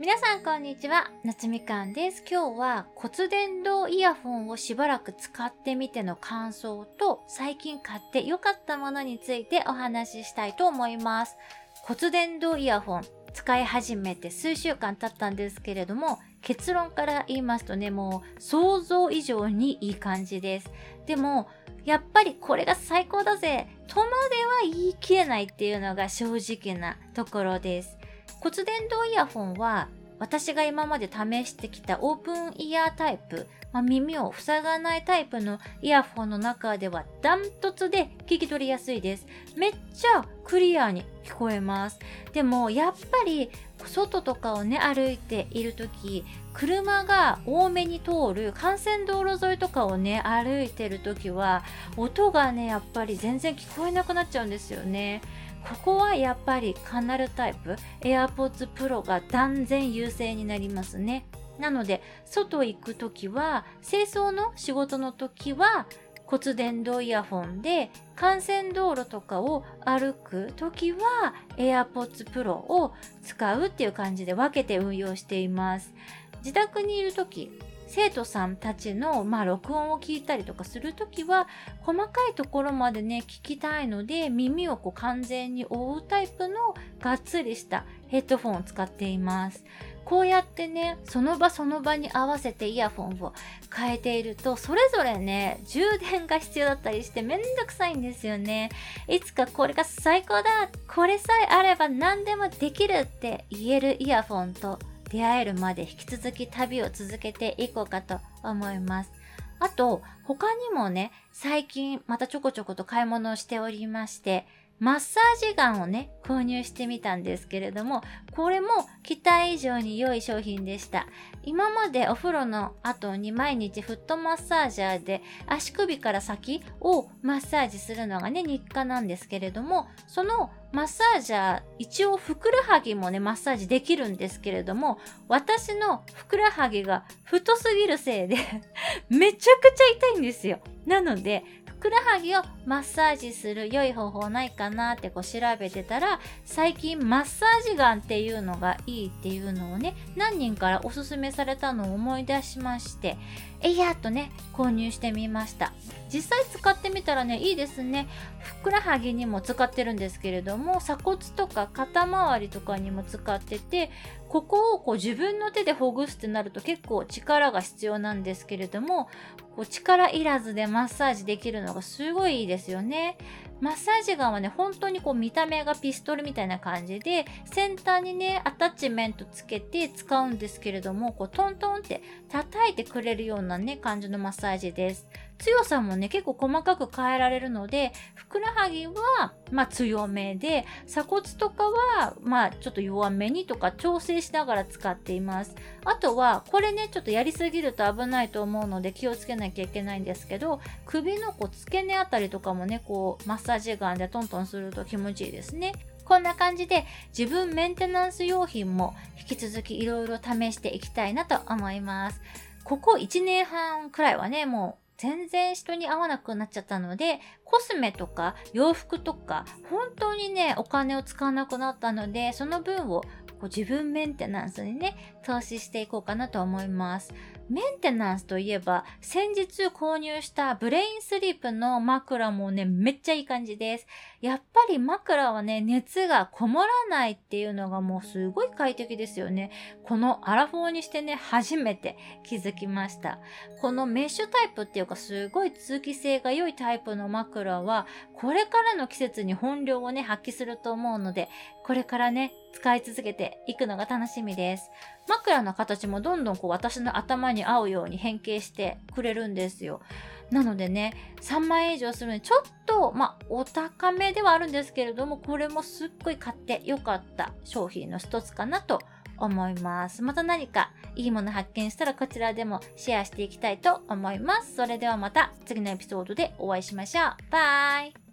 皆さんこんにちは、夏みかんです。今日は骨伝導イヤホンをしばらく使ってみての感想と最近買って良かったものについてお話ししたいと思います。骨伝導イヤホン使い始めて数週間経ったんですけれども結論から言いますとね、もう想像以上にいい感じです。でもやっぱりこれが最高だぜとまでは言い切れないっていうのが正直なところです。骨伝導イヤホンは私が今まで試してきたオープンイヤータイプ、まあ、耳を塞がないタイプのイヤホンの中ではダントツで聞き取りやすいです。めっちゃクリアに聞こえます。でもやっぱり外とかをね歩いている時車が多めに通る幹線道路沿いとかをね歩いてる時は音がねやっぱり全然聞こえなくなっちゃうんですよね。ここはやっぱりカナルタイプ AirPods Pro が断然優勢になりますね。なので、外行くときは、清掃の仕事のときは、骨伝導イヤホンで幹線道路とかを歩くときは AirPods Pro を使うっていう感じで分けて運用しています。自宅にいるとき、生徒さんたちの、まあ、録音を聞いたりとかするときは、細かいところまでね、聞きたいので、耳をこう完全に覆うタイプのがっつりしたヘッドフォンを使っています。こうやってね、その場その場に合わせてイヤホンを変えていると、それぞれね、充電が必要だったりしてめんどくさいんですよね。いつかこれが最高だこれさえあれば何でもできるって言えるイヤホンと出会えるまで引き続き旅を続けていこうかと思います。あと、他にもね、最近またちょこちょこと買い物をしておりまして、マッサージガンをね、購入してみたんですけれども、これも期待以上に良い商品でした。今までお風呂の後に毎日フットマッサージャーで足首から先をマッサージするのがね、日課なんですけれども、そのマッサージャー、一応ふくらはぎもね、マッサージできるんですけれども、私のふくらはぎが太すぎるせいで めちゃくちゃ痛いんですよ。なので、ふくらはぎをマッサージする良い方法ないかなってこう調べてたら最近マッサージガンっていうのがいいっていうのをね何人からおすすめされたのを思い出しましてえいやっとね購入してみました。実際使ってみたらねいいですねふくらはぎにも使ってるんですけれども鎖骨とか肩周りとかにも使っててここをこう自分の手でほぐすってなると結構力が必要なんですけれどもこう力いらずでマッサージできるのがすごいいいですよねマッサージガンはね、本当にこう見た目がピストルみたいな感じで、先端にね、アタッチメントつけて使うんですけれども、こうトントンって叩いてくれるようなね、感じのマッサージです。強さもね、結構細かく変えられるので、ふくらはぎは、まあ強めで、鎖骨とかは、まあちょっと弱めにとか調整しながら使っています。あとは、これね、ちょっとやりすぎると危ないと思うので気をつけなきゃいけないんですけど、首のこう付け根あたりとかもね、こう、マッサージガンでトントンすると気持ちいいですね。こんな感じで自分メンテナンス用品も引き続きいろいろ試していきたいなと思います。ここ1年半くらいはね、もう全然人に合わなくなっちゃったので、コスメとか洋服とか、本当にね、お金を使わなくなったので、その分をこう自分メンテナンスにね、投資していこうかなと思います。メンテナンスといえば、先日購入したブレインスリープの枕もね、めっちゃいい感じです。やっぱり枕はね、熱がこもらないっていうのがもうすごい快適ですよね。このアラフォーにしてね、初めて気づきました。このメッシュタイプっていうかすごい通気性が良いタイプの枕は、これからの季節に本領をね、発揮すると思うので、これからね、使い続けていくのが楽しみです。枕の形もどんどんこう私の頭に合うように変形してくれるんですよ。なのでね、3万円以上するのにちょっと、まあ、お高めではあるんですけれども、これもすっごい買ってよかった商品の一つかなと思います。また何かいいもの発見したらこちらでもシェアしていきたいと思います。それではまた次のエピソードでお会いしましょう。バイ